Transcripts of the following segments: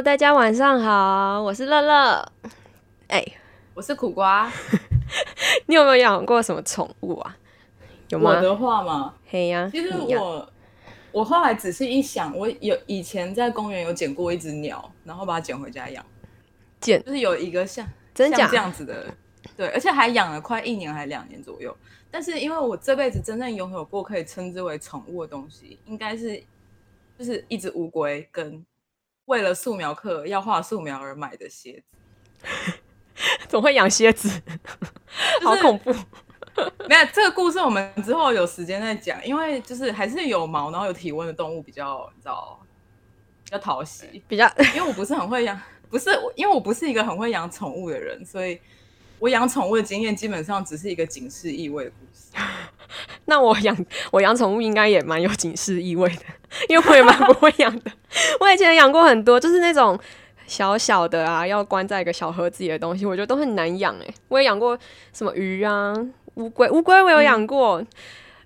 Hello，大家晚上好，我是乐乐。哎，我是苦瓜。你有没有养过什么宠物啊？有吗？我的话嘛，嘿呀，其实我我后来仔细一想，我有以前在公园有捡过一只鸟，然后把它捡回家养。捡就是有一个像真假这样子的，对，而且还养了快一年还两年左右。但是因为我这辈子真正拥有过可以称之为宠物的东西，应该是就是一只乌龟跟为了素描课要画素描而买的鞋子。总会养蝎子？好恐怖！没有这个故事，我们之后有时间再讲。因为就是还是有毛然后有体温的动物比较，你知道，比较讨喜。比较，因为我不是很会养，不是因为我不是一个很会养宠物的人，所以我养宠物的经验基本上只是一个警示意味的故事。那我养我养宠物应该也蛮有警示意味的，因为我也蛮不会养的。我以前养过很多，就是那种小小的啊，要关在一个小盒子里的东西，我觉得都很难养哎。我也养过什么鱼啊、乌龟，乌龟我有养过，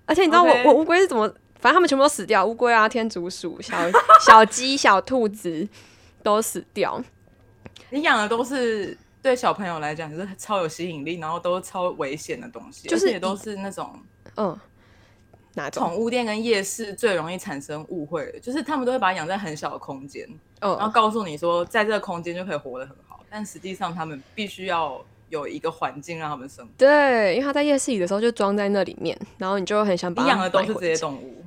而且你知道我我乌龟是怎么？反正他们全部都死掉，乌龟啊、天竺鼠、小小鸡、小兔子都死掉。你养的都是对小朋友来讲就是超有吸引力，然后都超危险的东西，就是也都是那种嗯，哪种？宠物店跟夜市最容易产生误会的，就是他们都会把它养在很小的空间，嗯然后告诉你说在这个空间就可以活得很好，但实际上他们必须要有一个环境让他们生活。对，因为他在夜市里的时候就装在那里面，然后你就很想把它养的都是这些动物，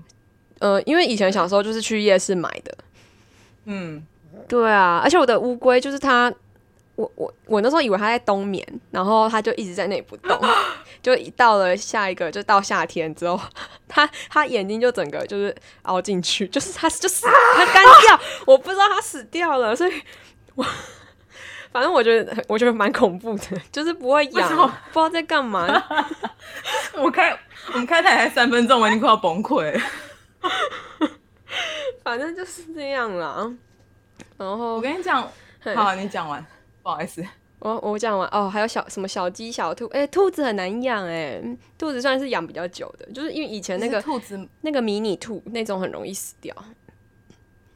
呃，因为以前小时候就是去夜市买的，嗯，对啊，而且我的乌龟就是它，我我我那时候以为它在冬眠，然后它就一直在那里不动，就一到了下一个就到夏天之后，它它眼睛就整个就是凹进去，就是它就死它干掉，我不知道它死掉了，所以我 反正我觉得我觉得蛮恐怖的，就是不会痒，不知道在干嘛。我开我们开台才三分钟，我已经快要崩溃了。反正就是这样啦。然后我跟你讲，好，你讲完，不好意思。我我讲完哦，还有小什么小鸡、小兔，哎、兔子很难养哎，兔子算是养比较久的，就是因为以前那个兔子那个迷你兔那种很容易死掉，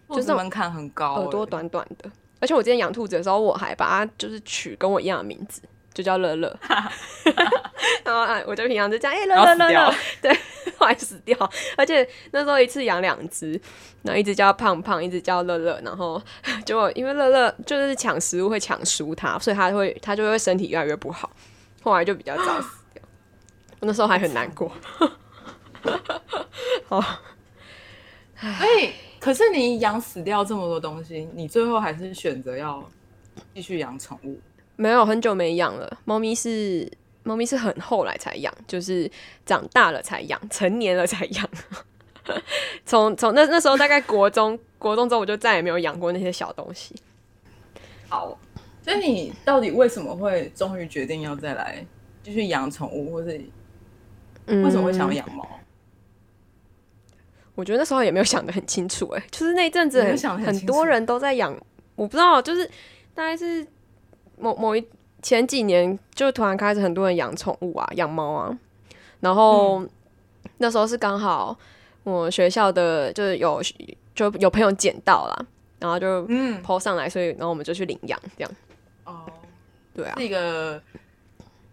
就是门槛很高、耳朵欸短短的。而且我之前养兔子的时候，我还把它就是取跟我一样的名字，就叫乐乐。然后啊，我就平常就这样哎乐乐乐乐，对，后来死掉。而且那时候一次养两只，然后一只叫胖胖，一只叫乐乐。然后结果因为乐乐就是抢食物会抢输它，所以它会它就会身体越来越不好，后来就比较早死掉。我那时候还很难过。哦，所以，可是你养死掉这么多东西，你最后还是选择要继续养宠物。没有很久没养了，猫咪是猫咪是很后来才养，就是长大了才养，成年了才养。从从那那时候大概国中 国中之后，我就再也没有养过那些小东西。好，所以你到底为什么会终于决定要再来继续养宠物，或是嗯为什么会想要养猫？我觉得那时候也没有想得很清楚、欸，就是那一阵子很很多人都在养，我不知道，就是大概是某某一前几年，就突然开始很多人养宠物啊，养猫啊，然后、那时候是刚好我学校的就是有就有朋友捡到了，然后就嗯，PO 上来，所以然后我们就去领养，这样。哦，对啊。是，一个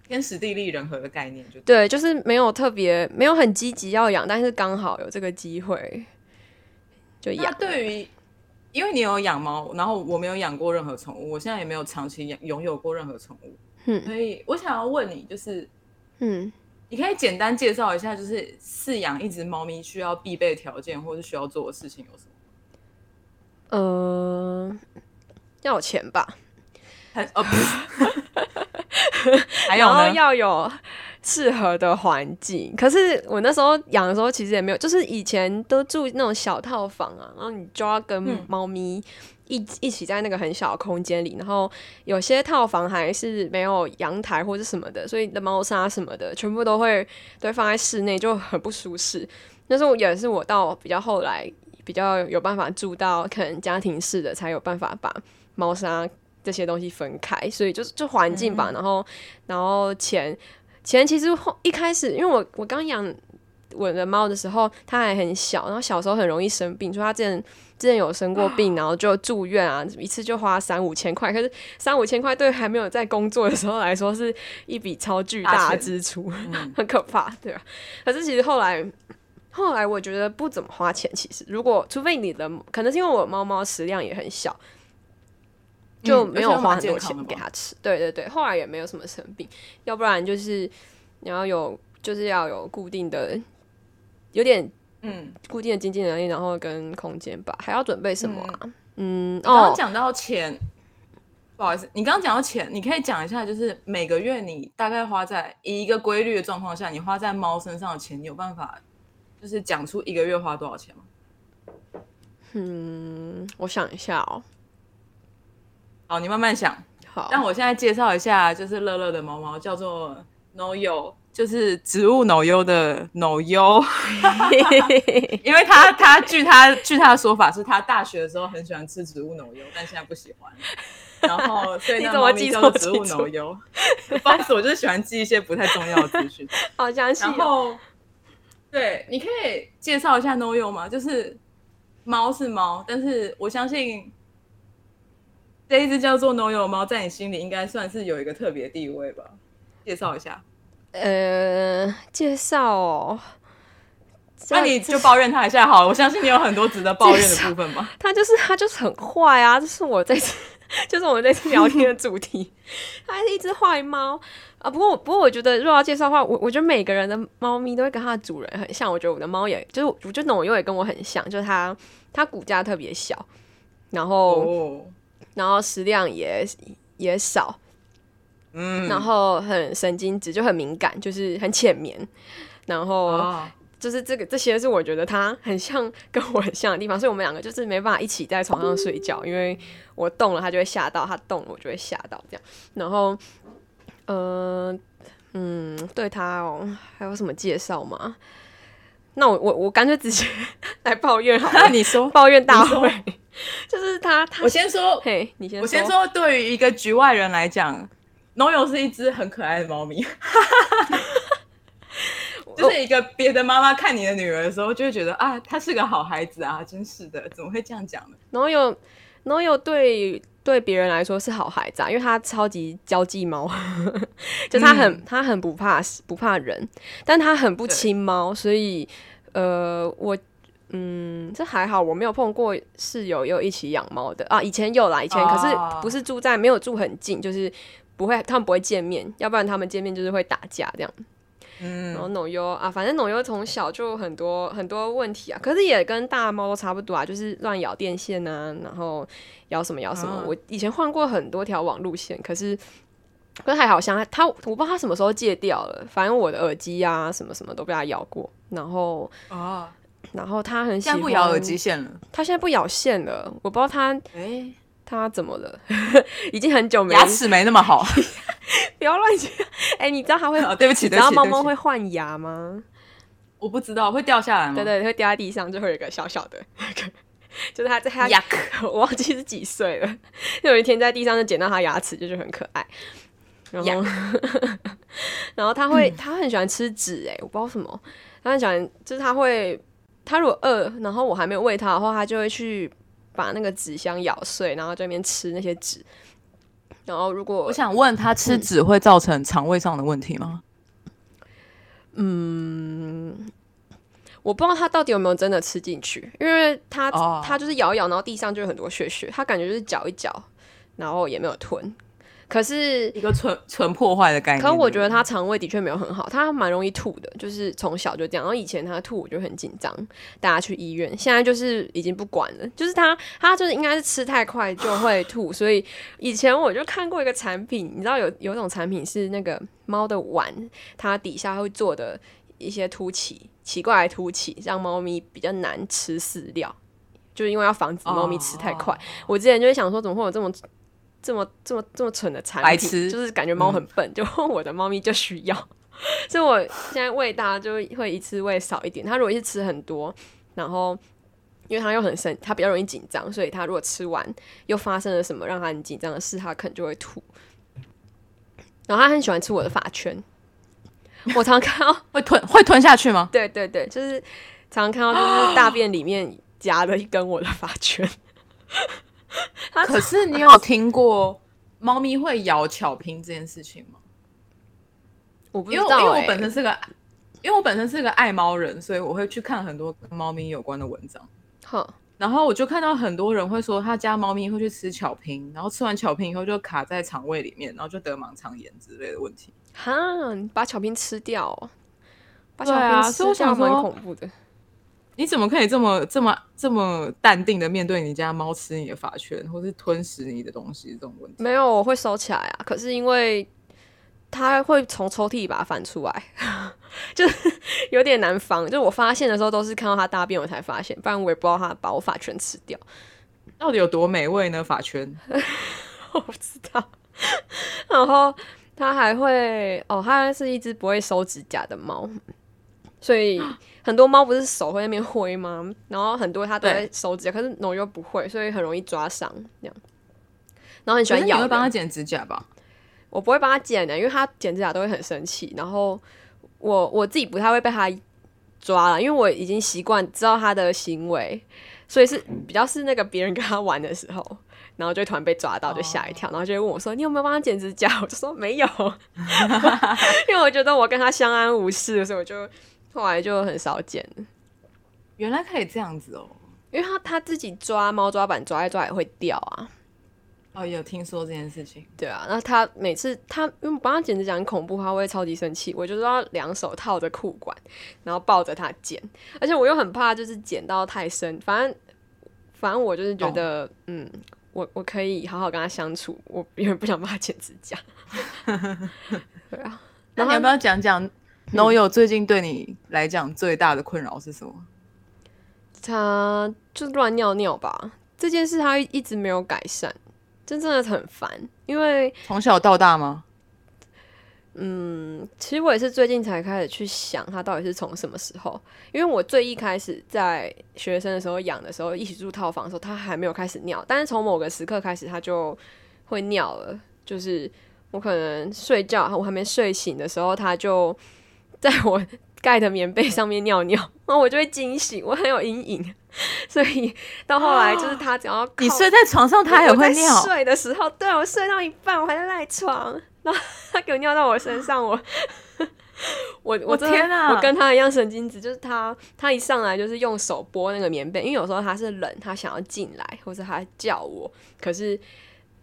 天时地利人和的概念，就对，就是没有特别没有很积极要养，但是刚好有这个机会就那养。对于，因为你有养猫，然后我没有养过任何宠物，我现在也没有长期养拥有过任何宠物，嗯。所以我想要问你，就是嗯，你可以简单介绍一下，就是饲养一只猫咪需要必备条件或是需要做的事情有什么？呃，要有钱吧，还呃不是，还有呢？要有适合的环境。可是我那时候养的时候，其实也没有，就是以前都住那种小套房啊，然后你就要跟嗯猫咪一一起在那个很小的空间里，然后有些套房还是没有阳台或者什么的，所以你的猫砂什么的全部都会都会放在室内，就很不舒适。那时候也是我到比较后来比较有办法住到可能家庭式的，才有办法把猫砂这些东西分开，所以就是就环境吧，然后然后钱钱其实后一开始，因为我我刚养我的猫的时候，它还很小，然后小时候很容易生病，说它之前之前有生过病，然后就住院啊，一次就花三五千块。可是三五千块对还没有在工作的时候来说，是一笔超巨大的支出，很可怕，对吧？可是其实后来后来我觉得不怎么花钱。其实如果除非你的可能是因为我猫猫食量也很小。就没有花很多钱给他吃，对对对，后来也没有什么生病，要不然就是你要有，就是要有固定的，有点嗯固定的经济能力，然后跟空间吧，还要准备什么啊？嗯，刚刚讲到钱，不好意思，你刚刚讲到钱，你可以讲一下，就是每个月你大概花在以一个规律的状况下，你花在猫身上的钱，你有办法就是讲出一个月花多少钱吗？嗯，我想一下哦。好，你慢慢想。好，但我现在介绍一下，就是乐乐的猫猫叫做 No You，就是植物 No You 的 No You，因为他他据他据他的说法，是他大学的时候很喜欢吃植物 No You，但现在不喜欢。然后所以 那猫咪叫做植物 No You。不好意思，我就是喜欢记一些不太重要的资讯。好详细。然后，对，你可以介绍一下 No You 吗？就是猫是猫，但是我相信。这一只叫做 No 有猫，在你心里应该算是有一个特别地位吧？介绍一下。呃，介绍哦。那你就抱怨他一下好了。我相信你有很多值得抱怨的部分吧。他就是他就是很坏啊！这是我这次 就是我们这次聊天的主题。他是一只坏猫啊。不过不过，我觉得如果要介绍的话，我我觉得每个人的猫咪都会跟它的主人很像。我觉得我的猫也就是，我觉得 No 有也跟我很像，就是它它骨架特别小，然后。然后食量也也少，嗯，然后很神经质，就很敏感，就是很浅眠。然后就是这个这些是我觉得他很像跟我很像的地方，所以我们两个就是没办法一起在床上睡觉，因为我动了他就会吓到，他动了我就会吓到这样。然后，呃，嗯，对他哦，还有什么介绍吗？那我我我干脆直接 来抱怨好了，你说抱怨大会。就是他，他我先说，嘿，你先，我先说，对于一个局外人来讲，No 友是一只很可爱的猫咪，就是一个别的妈妈看你的女儿的时候，就会觉得啊，她是个好孩子啊，真是的，怎么会这样讲呢？No 友，No 友对对别人来说是好孩子啊，因为他超级交际猫，就他很他很不怕不怕人，但他很不亲猫，所以呃我。嗯，这还好，我没有碰过室友又一起养猫的啊。以前有啦，以前可是不是住在没有住很近，就是不会，他们不会见面，要不然他们见面就是会打架这样。嗯，然后农优啊，反正农优从小就很多很多问题啊，可是也跟大猫都差不多啊，就是乱咬电线啊，然后咬什么咬什么。我以前换过很多条网路线，可是可是还好像他，我不知道他什么时候戒掉了。反正我的耳机啊，什么什么都被他咬过，然后啊。然后他很喜欢不咬耳机线了，他现在不咬线了，我不知道他哎，他怎么了？已经很久没牙齿没那么好，不要乱讲。哎，你知道它会？对不起，然后猫猫会换牙吗？我不知道会掉下来吗？对对，会掉在地上，就会有一个小小的，就是它在它牙 我忘记是几岁了。就有一天在地上就捡到它牙齿，就是很可爱。然后，然后它会，它很喜欢吃纸，哎，我不知道什么，它很喜欢，就是它会。它如果饿，然后我还没有喂它的话，它就会去把那个纸箱咬碎，然后在那边吃那些纸。然后如果我想问他吃纸会造成肠胃上的问题吗？嗯，我不知道他到底有没有真的吃进去，因为他他就是咬一咬，然后地上就有很多血血，他感觉就是嚼一嚼，然后也没有吞。可是一个纯纯破坏的概念。可我觉得他肠胃的确没有很好，他蛮容易吐的，就是从小就这样。然后以前他吐，我就很紧张，带他去医院。现在就是已经不管了，就是他他就是应该是吃太快就会吐，所以以前我就看过一个产品，你知道有有种产品是那个猫的碗，它底下会做的一些凸起，奇怪的凸起，让猫咪比较难吃饲料，就是因为要防止猫咪吃太快。我之前就会想说，怎么会有这么。这么这么这么蠢的产品，就是感觉猫很笨，就我的猫咪就需要，所以我现在喂大就会一次喂少一点。它如果一次吃很多，然后因为它又很生，它比较容易紧张，所以它如果吃完又发生了什么让它很紧张的事，它可能就会吐。然后它很喜欢吃我的发圈，我常看到 会吞会吞下去吗？对对对，就是常常看到就是大便里面夹了一根我的发圈。可是你有听过猫咪会咬巧拼这件事情吗？我不知道、欸，因为因为我本身是个，因为我本身是个爱猫人，所以我会去看很多跟猫咪有关的文章。哼，然后我就看到很多人会说，他家猫咪会去吃巧拼，然后吃完巧拼以后就卡在肠胃里面，然后就得盲肠炎之类的问题。哈，你把巧拼吃掉哦，把巧对啊拼所以我想吃掉蛮恐怖的。你怎么可以这么这么这么淡定的面对你家猫吃你的发圈，或是吞食你的东西这种问题？没有，我会收起来啊。可是因为它会从抽屉里把它翻出来，就是有点难防。就是我发现的时候都是看到它大便我才发现，不然我也不知道它把我发圈吃掉。到底有多美味呢？发圈？我不知道。然后它还会哦，它是一只不会收指甲的猫，所以很多猫不是手会在那边挥吗？然后很多它都对会收指甲，可是牛又不会，所以很容易抓伤这样。然后很喜欢咬你会帮它剪指甲吧？我不会帮它剪的，因为它剪指甲都会很生气。然后我我自己不太会被它抓了，因为我已经习惯知道它的行为，所以是比较是那个别人跟它玩的时候，然后就突然被抓到，就吓一跳，然后就会问我说：“你有没有帮它剪指甲？”我就说没有，因为我觉得我跟它相安无事，所以我就后来就很少剪了。原来可以这样子哦。因为他他自己抓猫抓板抓一抓也会掉啊，哦，有听说这件事情。对啊，那他每次他因为我帮他剪指甲很恐怖，他会超级生气，我就是要两手套着裤管，然后抱着他剪，而且我又很怕就是剪到太深，反正反正我就是觉得，嗯，我我可以好好跟他相处，我因为不想帮他剪指甲。对啊，那你要不要讲讲 No 友最近对你来讲最大的困扰是什么？他就乱尿尿吧，这件事他一直没有改善，真正的很烦，因为从小到大吗？嗯，其实我也是最近才开始去想，他到底是从什么时候？因为我最一开始在学生的时候养的时候，一起住套房的时候，他还没有开始尿，但是从某个时刻开始，他就会尿了。就是我可能睡觉，我还没睡醒的时候，他就在我盖的棉被上面尿尿，然后我就会惊醒，我很有阴影。所以到后来，就是他只要靠你睡在床上，他也会尿。睡的时候，对我睡到一半，我还在赖床，然后他给我尿到我身上，我我我天啊我跟他一样神经质，就是他他一上来就是用手拨那个棉被，因为有时候他是冷，他想要进来，或者他叫我，可是。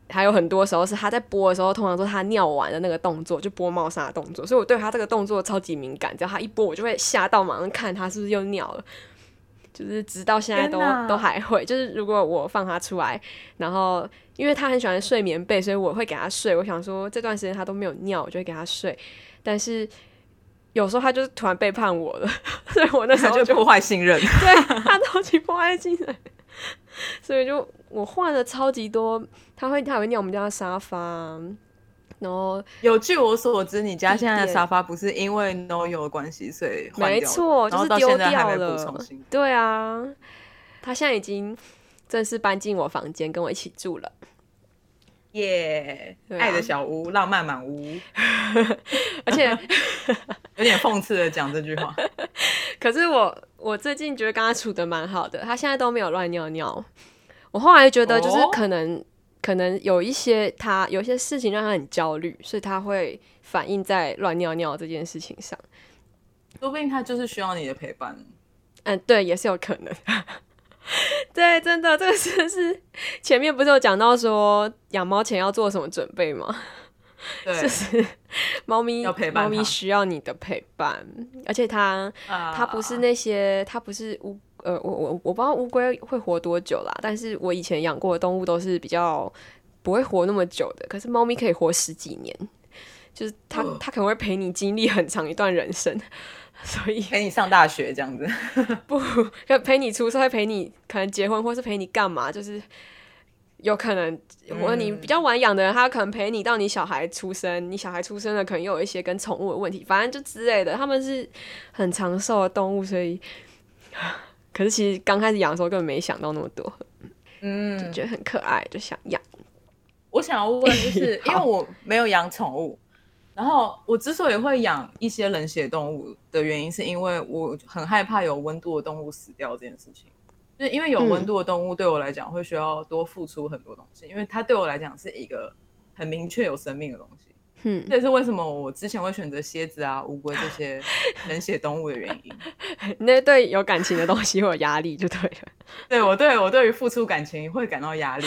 还有很多时候是他在播的时候，通常都是他尿完的那个动作，就播猫砂的动作，所以我对他这个动作超级敏感，只要他一播，我就会吓到，马上看他是不是又尿了。就是直到现在都都还会，就是如果我放他出来，然后因为他很喜欢睡棉被，所以我会给他睡。我想说这段时间他都没有尿，我就会给他睡。但是有时候他就是突然背叛我了，所以我那时候就就破坏信任。对他超级破坏性人，所以就我换了超级多，他会他也会尿我们家的沙发，然后有据我所知，你家现在的沙发不是因为 No 有的关系，所以没错，就是丢掉了。对啊，他现在已经正式搬进我房间，跟我一起住了。耶、爱的小屋，浪漫满屋，而且，有点讽刺的讲这句话。可是我我最近觉得跟他处的蛮好的，他现在都没有乱尿尿。我后来觉得就是哦可能、可能有一些他有一些事情让他很焦虑，所以他会反映在乱尿尿这件事情上。说不定他就是需要你的陪伴。嗯，对，也是有可能。对，真的，这个真的是 前面不是有讲到说养猫前要做什么准备吗？对，就是猫咪猫咪需要你的陪伴，而且它啊。它不是那些，它不是乌呃，我我我不知道乌龟会活多久啦，但是我以前养过的动物都是比较不会活那么久的，可是猫咪可以活十几年，就是它哦。它可能会陪你经历很长一段人生，所以陪你上大学这样子。不可陪你出社会，陪你可能结婚，或是陪你干嘛，就是有可能，我你比较晚养的人，他可能陪你到你小孩出生，你小孩出生了，可能又有一些跟宠物的问题，反正就之类的，他们是很长寿的动物，所以，可是其实刚开始养的时候根本没想到那么多，嗯，就觉得很可爱，就想养。我想要问，就是因为我没有养宠物，然后我之所以会养一些冷血动物的原因，是因为我很害怕有温度的动物死掉这件事情。就是因为有温度的动物对我来讲会需要多付出很多东西，因为它对我来讲是一个很明确有生命的东西。嗯，这也是为什么我之前会选择蝎子啊、乌龟这些冷血动物的原因。那对有感情的东西会有压力就对了。对我对我对于付出感情会感到压力。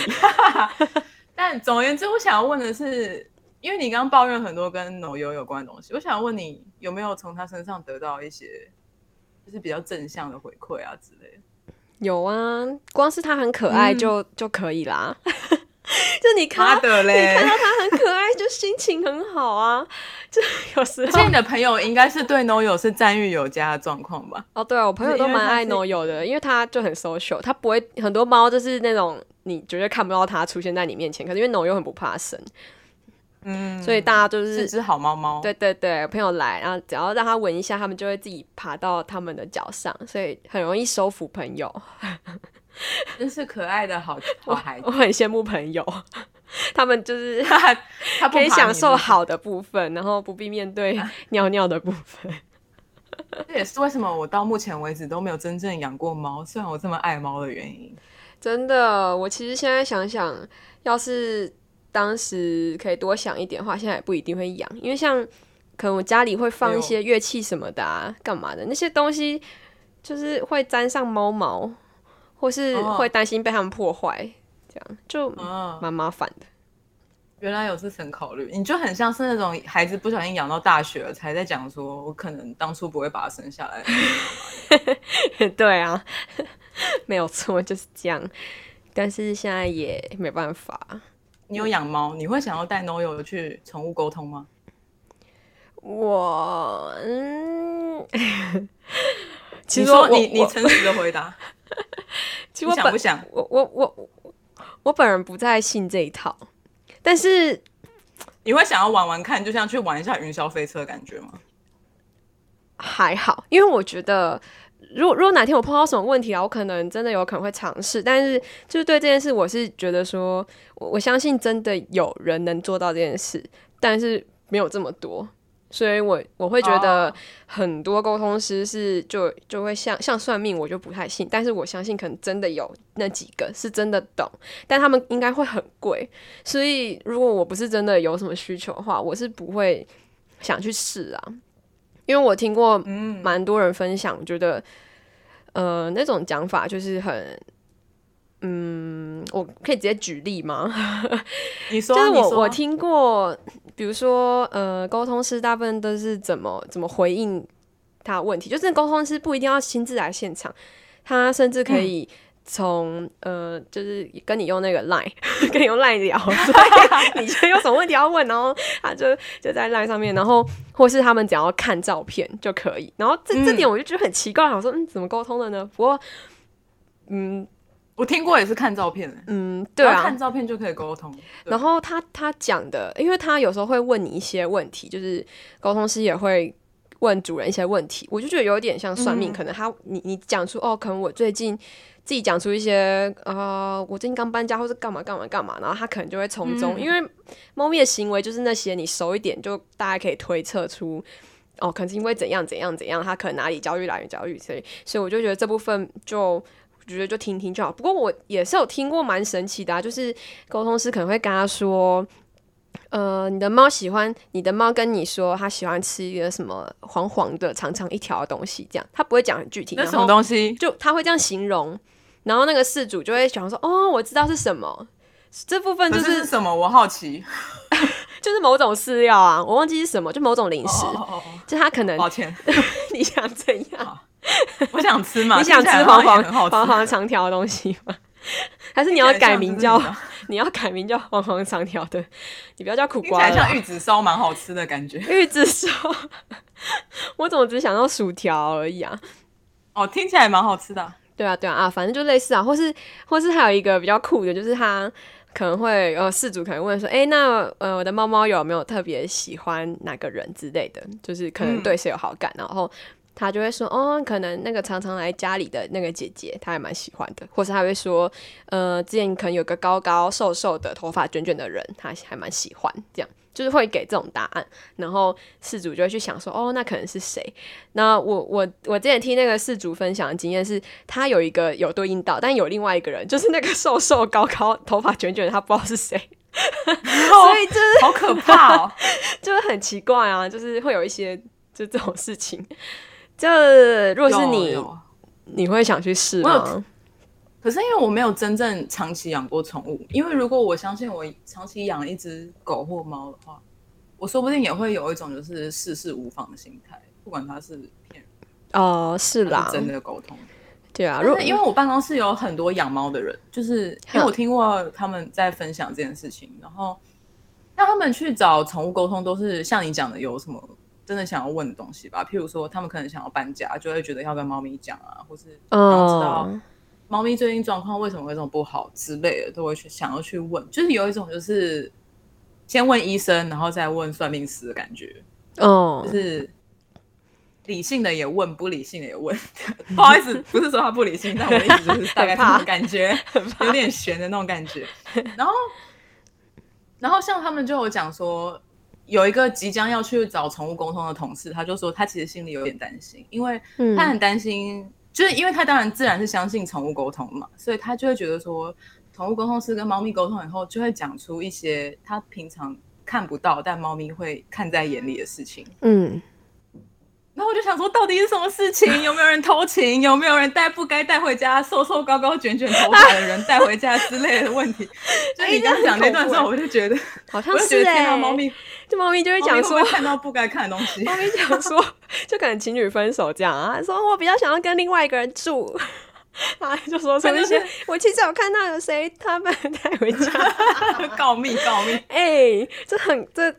但总而言之，我想要问的是，因为你刚刚抱怨很多跟农油有关的东西，我想要问你有没有从他身上得到一些就是比较正向的回馈啊之类的。有啊，光是它很可爱就、就可以啦。就你看到的嘞，你看到它很可爱，就心情很好啊。就有时候，而且你的朋友应该是对 No 友是赞誉有加的状况吧？哦，对啊，我朋友都蛮爱 No 友的，因为他就很 social，他不会很多猫就是那种你绝对看不到它出现在你面前，可是因为 No 友很不怕生，嗯，所以大家就是是只好猫猫。对对对，朋友来，然后只要让它闻一下，他们就会自己爬到他们的脚上，所以很容易收服朋友。真是可爱的好好孩子，我很羡慕朋友，他们就是他他可以享受好的部分，然后不必面对尿尿的部分。这也是为什么我到目前为止都没有真正养过猫，虽然我这么爱猫的原因。真的，我其实现在想想，要是当时可以多想一点的话，现在也不一定会养，因为像可能我家里会放一些乐器什么的啊，干嘛的那些东西，就是会沾上猫毛，或是哦会担心被他们破坏，这样就嗯，蛮麻烦的。原来有这层考虑，你就很像是那种孩子不小心养到大学了，才在讲说我可能当初不会把它生下来。对啊，没有错，就是这样。但是现在也没办法。你有养猫，你会想要带 Noyo 去宠物沟通吗？我嗯，其你实我说你你我诚实的回答，其实我本想不想？我我我我本人不太信这一套，但是你会想要玩玩看，就像去玩一下云霄飞车的感觉吗？还好，因为我觉得，如果如果哪天我碰到什么问题啊，我可能真的有可能会尝试，但是就是对这件事，我是觉得说，我我相信真的有人能做到这件事，但是没有这么多。所以我我会觉得哦很多沟通师是就就会像像算命，我就不太信。但是我相信可能真的有那几个是真的懂，但他们应该会很贵。所以如果我不是真的有什么需求的话，我是不会想去试啊。因为我听过嗯，蛮多人分享，我觉得呃那种讲法就是很。嗯，我可以直接举例吗？你说，就是我我听过，比如说呃，沟通师大部分都是怎么怎么回应他的问题，就是沟通师不一定要亲自来现场，他甚至可以从、呃，就是跟你用那个 line，跟你用 line 聊，所以你就有什么问题要问，然后他就就在 line 上面，然后或是他们只要看照片就可以，然后这这嗯点我就觉得很奇怪，我说嗯，怎么沟通的呢？不过嗯我听过也是看照片的，嗯，对啊，看照片就可以沟通。然后他他讲的，因为他有时候会问你一些问题，就是沟通师也会问主人一些问题，我就觉得有点像算命，嗯。可能他你你讲出哦，可能我最近自己讲出一些呃，我最近刚搬家或是干嘛干嘛干嘛，然后他可能就会从中，嗯因为猫咪的行为就是那些，你熟一点就大家可以推测出。哦，可能是因为怎样怎样怎样，他可能哪里焦虑来源焦虑，所以所以我就觉得这部分就我觉得就听听就好。不过我也是有听过蛮神奇的啊，就是沟通师可能会跟他说，呃，你的猫喜欢，你的猫跟你说它喜欢吃一个什么黄黄的长长一条的东西，这样他不会讲很具体，那什么东西？就他会这样形容，然后那个事主就会想说，哦，我知道是什么。这部分就是什么？我好奇。就是某种饲料啊，我忘记是什么，就某种零食，就他可能抱歉，你想怎样？我想吃嘛。你想吃黄黄黄黄长条的东西吗？还是你要改名叫你要改名叫黄黄长条的？你不要叫苦瓜像玉子烧蛮好吃的感觉。玉子烧，我怎么只想到薯条而已啊？哦，听起来蛮好吃的啊。对啊，对啊，啊，反正就类似啊，或是或是还有一个比较酷的，就是他可能会呃，事主可能问说，诶，那呃，我的猫猫有没有特别喜欢哪个人之类的，就是可能嗯。对谁有好感，然后他就会说，哦，可能那个常常来家里的那个姐姐，他还蛮喜欢的，或是他会说，呃，之前可能有个高高瘦瘦的头发卷卷的人，他还蛮喜欢，这样就是会给这种答案，然后事主就会去想说，哦，那可能是谁？那我我我之前听那个事主分享的经验是，他有一个有对应到，但有另外一个人，就是那个瘦瘦高高、头发卷卷的，他不知道是谁，所以就是好可怕哦，就是很奇怪啊，就是会有一些就这种事情。就如果是你，你会想去试吗？可是因为我没有真正长期养过宠物，因为如果我相信我长期养一只狗或猫的话，我说不定也会有一种就是世事无妨的心态，不管它是骗人哦，是啦，真的沟通，对啊。如果因为我办公室有很多养猫的人，就是因为我听过他们在分享这件事情，然后那他们去找宠物沟通，都是像你讲的，有什么真的想要问的东西吧？譬如说，他们可能想要搬家，就会觉得要跟猫咪讲啊，或是想要知道。猫咪最近状况为什么会这么不好之类的，都会去想要去问，就是有一种就是先问医生，然后再问算命师的感觉。哦，就是理性的也问，不理性的也问。不好意思，不是说他不理性，但我的意思就是大概这种感觉，有点悬的那种感觉。然后，然后像他们就有讲说，有一个即将要去找宠物沟通的同事，他就说他其实心里有点担心，因为他很担心。就是因为他当然自然是相信宠物沟通嘛，所以他就会觉得说，宠物沟通师跟猫咪沟通以后，就会讲出一些他平常看不到，但猫咪会看在眼里的事情。嗯，然后我就想说，到底是什么事情？有没有人偷情？有没有人带不该带回家、瘦瘦高高、卷卷头发的人带回家之类的问题？就你刚讲那段时候，我就觉得好像 是哎，猫咪。就猫咪就会讲说看到不该看的东西。猫咪讲说，就可能情侣分手这样啊，说我比较想要跟另外一个人住，啊，就说说那些我其实有看到有谁他们带回家告密告密，哎，这很这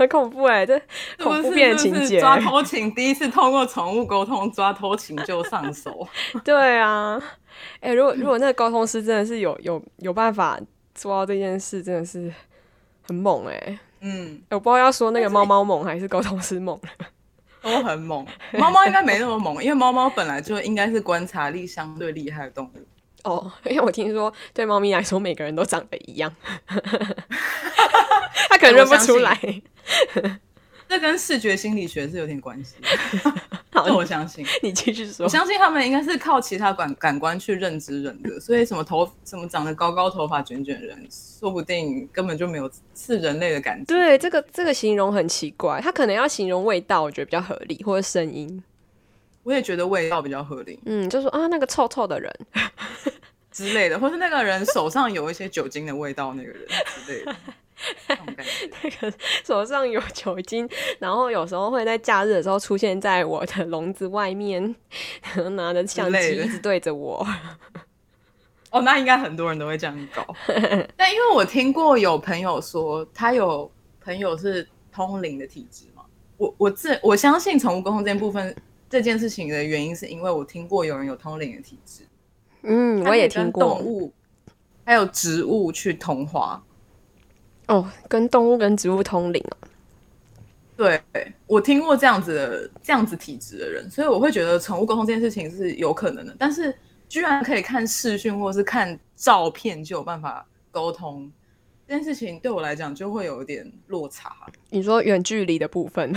很恐怖哎，这恐怖片情节，抓偷情第一次通过宠物沟通抓偷情就上手，对啊，哎，如果如果那个沟通师真的是有有有办法做到这件事，真的是很猛哎。嗯，我不知道要说那个猫猫猛还是沟通师猛，都很猛。猫猫应该没那么猛，因为猫猫本来就应该是观察力相对厉害的动物。哦，因为我听说对猫咪来说，每个人都长得一样，它可能认不出来。这跟视觉心理学是有点关系。这我相信，你继续说。我相信他们应该是靠其他感感官去认知人的，所以什么头什么长得高高头发卷卷人，说不定根本就没有是人类的感觉。对，这个这个形容很奇怪，他可能要形容味道，我觉得比较合理，或者声音。我也觉得味道比较合理。嗯，就说啊，那个臭臭的人之类的，或是那个人手上有一些酒精的味道，那个人之类的。那个手上有酒精，然后有时候会在假日的时候出现在我的笼子外面，拿着相机一直对着我。哦，那应该很多人都会这样搞。但因为我听过有朋友说，他有朋友是通灵的体质嘛。我我自我相信宠物沟通这件部分这件事情的原因，是因为我听过有人有通灵的体质。嗯，我也听过动物还有植物去通话。哦，跟动物跟植物通灵哦。对，我听过这样子的这样子体质的人，所以我会觉得宠物沟通这件事情是有可能的。但是居然可以看视讯或是看照片就有办法沟通，这件事情对我来讲就会有点落差。你说远距离的部分？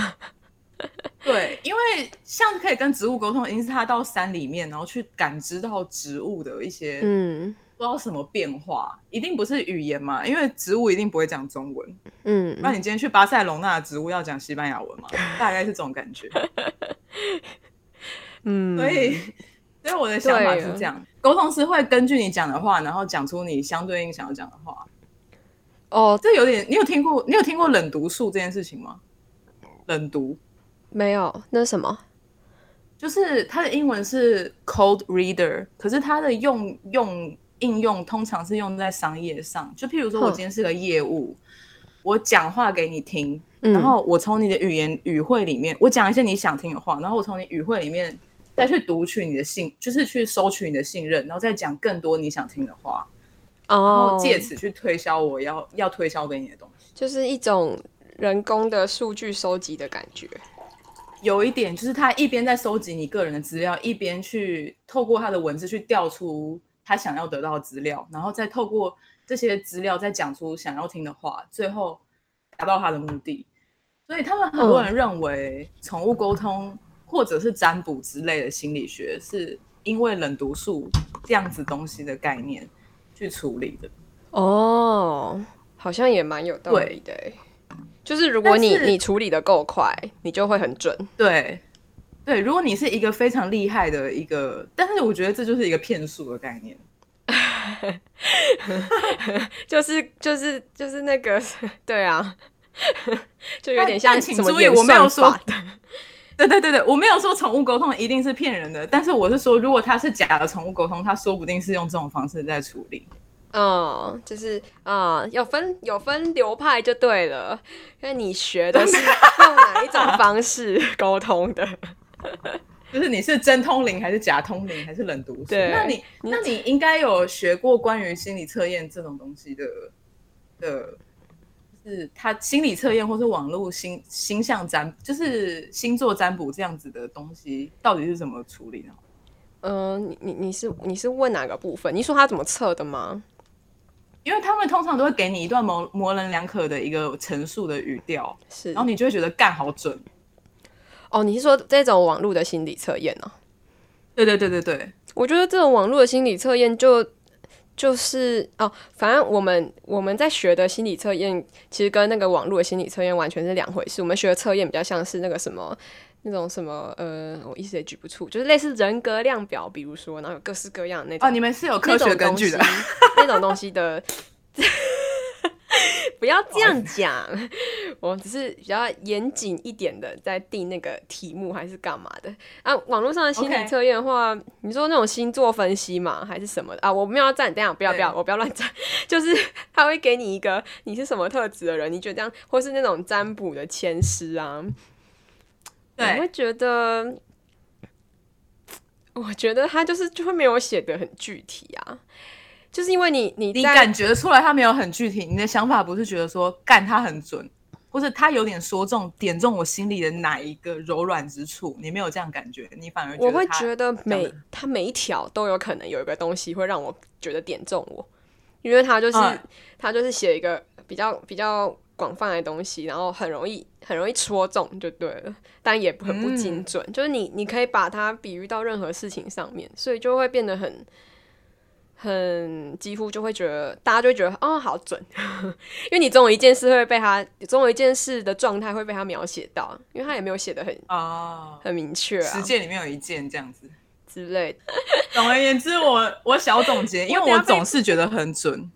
对，因为像可以跟植物沟通，一定是他到山里面，然后去感知到植物的一些嗯。不知道什么变化，一定不是语言嘛？因为植物一定不会讲中文。嗯，那你今天去巴塞隆纳的植物要讲西班牙文吗？大概是这种感觉。嗯，所以，所以我的想法是这样：沟通师会根据你讲的话，然后讲出你相对应想要讲的话。哦，这有点，你有听过？你有听过冷读术这件事情吗？冷读没有？那是什么？就是它的英文是 cold reader，可是它的用用。应用通常是用在商业上，就譬如说，我今天是个业务，我讲话给你听，然后我从你的语言语汇里面，我讲一些你想听的话，然后我从你语汇里面再去读取你的信，就是去收取你的信任，然后再讲更多你想听的话，然后借此去推销我要要推销给你的东西，就是一种人工的数据收集的感觉。有一点就是他一边在收集你个人的资料，一边去透过他的文字去调出。他想要得到的资料，然后再透过这些资料再讲出想要听的话，最后达到他的目的。所以他们很多人认为宠物沟通或者是占卜之类的心理学，是因为冷毒术这样子东西的概念去处理的。哦，好像也蛮有道理的欸。就是如果你你处理的够快，你就会很准。对，对，如果你是一个非常厉害的一个，但是我觉得这就是一个骗术的概念。就是就是就是那个，对啊，就有点像请注意什么演我没有说算法的。对对对对，我没有说宠物沟通一定是骗人的，但是我是说，如果它是假的宠物沟通，它说不定是用这种方式在处理。嗯，就是啊、有分有分流派就对了，因为你学的是用哪一种方式沟通的。就是你是真通灵还是假通灵还是冷读术？对那你那你应该有学过关于心理测验这种东西的的，就是他心理测验或是网络星星象占，就是星座占卜这样子的东西，到底是怎么处理呢？嗯、你你你是你是问哪个部分？你说他怎么测的吗？因为他们通常都会给你一段模模棱两可的一个陈述的语调，是然后你就会觉得干好准。哦，你是说这种网络的心理测验呢？对对对对对，我觉得这种网络的心理测验就就是哦，反正我们我们在学的心理测验，其实跟那个网络的心理测验完全是两回事。我们学的测验比较像是那个什么那种什么呃，我一时也举不出，就是类似人格量表，比如说，然后有各式各样的那种哦，你们是有科学根据的那种东西的。不要这样讲，我只是比较严谨一点的在定那个题目还是干嘛的啊？网络上的心理测验的话你说那种星座分析嘛，还是什么的啊？我没有要站，等一下不要不要，我不要乱站，就是他会给你一个你是什么特质的人，你觉得这样，或是那种占卜的签师啊，我会，觉得，我觉得他就是就会没有写的很具体啊，就是因为你你在你感觉出来他没有很具体，你的想法不是觉得说干他很准，或者他有点说中点中我心里的哪一个柔软之处，你没有这样感觉，你反而我会觉得每他每一条都有可能有一个东西会让我觉得点中我，因为他就是、嗯。他就是写一个比较比较广泛的东西，然后很容易很容易戳中就对了，但也很不精嗯准，就是你你可以把它比喻到任何事情上面，所以就会变得很。很几乎就会觉得，大家就会觉得哦，好准，因为你总有一件事会被他，总有一件事的状态会被他描写到，因为他也没有写的很啊，很明确啊十件里面有一件这样子。之类的总而言之，我我小总结，因为我总是觉得很准。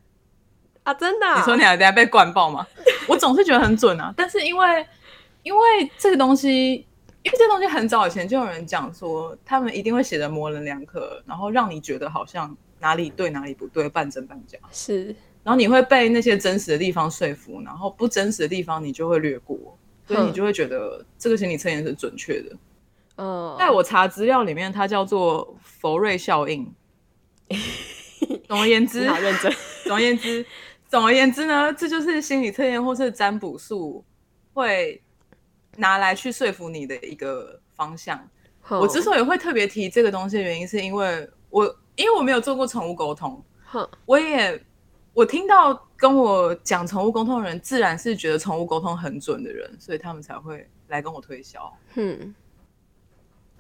啊，真的啊、你说你还等下被灌爆吗？我总是觉得很准啊，但是因为因为这个东西，因为这个东西很早以前就有人讲说，他们一定会写的模棱两可，然后让你觉得好像哪里对哪里不对，半真半假，是然后你会被那些真实的地方说服，然后不真实的地方你就会略过，所以你就会觉得这个心理测验是准确的。嗯，在我查资料里面，它叫做佛瑞效应。总而言之，好认真，总而言之，总而言之呢，这就是心理测验或是占卜术会拿来去说服你的一个方向。我之所以会特别提这个东西的原因，是因为我因为我没有做过宠物沟通，哼我也我听到跟我讲宠物沟通的人，自然是觉得宠物沟通很准的人，所以他们才会来跟我推销。嗯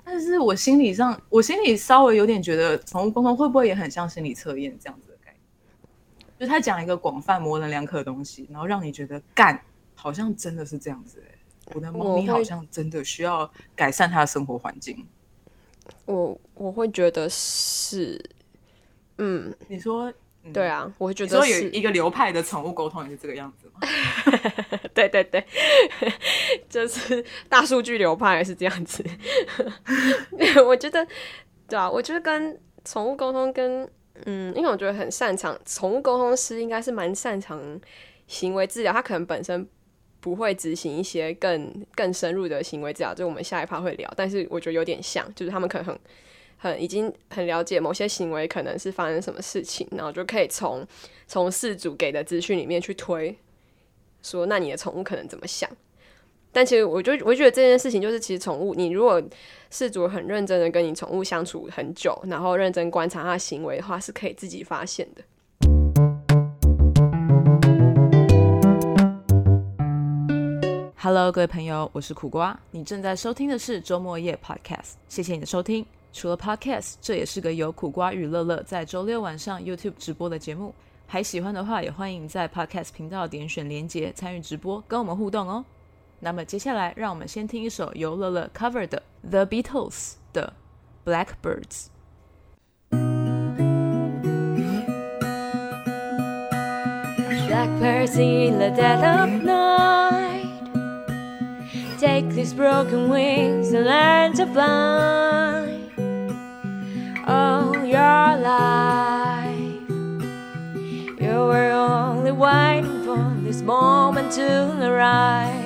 但是我心理上，我心里稍微有点觉得，宠物沟通会不会也很像心理测验这样子？就是他讲一个广泛模棱两可的东西，然后让你觉得干，好像真的是这样子、欸。我的猫咪好像真的需要改善它的生活环境。我我会觉得是，嗯，你说，嗯对，啊，我会觉你说有，一个流派的宠物沟通也是这个样子吗？对 对对，就是大数据流派也是这样子。我觉得，对啊，我觉得跟宠物沟通跟嗯，因为我觉得很擅长宠物沟通师应该是蛮擅长行为治疗，他可能本身不会执行一些更更深入的行为治疗，就我们下一趴会聊。但是我觉得有点像，就是他们可能很很已经很了解某些行为可能是发生什么事情，然后就可以从从事主给的资讯里面去推，说那你的宠物可能怎么想。但其实我就我觉得这件事情就是，其实宠物你如果事主很认真的跟你宠物相处很久，然后认真观察它的行为的话，是可以自己发现的。Hello，各位朋友，我是苦瓜，你正在收听的是周末夜 Podcast，谢谢你的收听。除了 Podcast，这也是个由苦瓜与乐乐在周六晚上 YouTube 直播的节目。还喜欢的话，也欢迎在 Podcast 频道点选连接参与直播，跟我们互动哦。那么接下来，让我们先听一首由乐乐 cover 的 The Beatles 的 Blackbirds。 Blackbirds in the dead of night. Take these broken wings and learn to fly. All your life, you were only waiting for this moment to arise.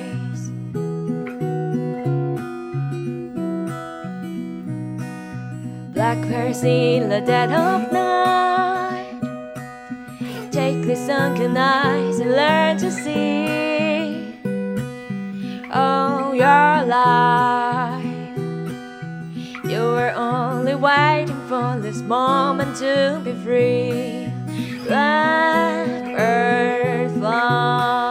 Blackbirds in the dead of night. Take the sunken eyes and learn to see all your life. You were only waiting for this moment to be free. Black Blackbird fly,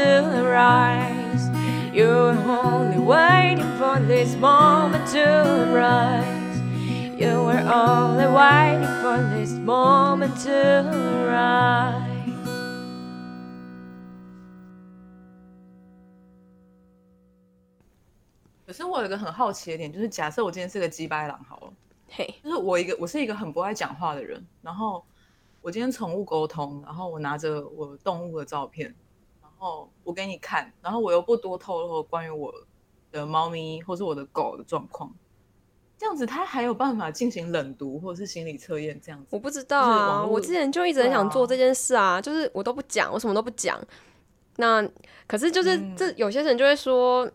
To arise. You were only waiting for this moment to arise. You were only waiting for this moment to arise. 可是我有一个很好奇的点，就是假设我今天是个鸡掰狼好了，嘿，就是我一个我是一个很不爱讲话的人，然后我今天宠物沟通，然后我拿着我动物的照片，然后我给你看，然后我又不多透露关于我的猫咪或是我的狗的状况，这样子他还有办法进行冷读或者是心理测验这样子我？不知道就是啊，我之前就一直很想做这件事啊，就是我都不讲，我什么都不讲。那可是就是、嗯这有些人就会说，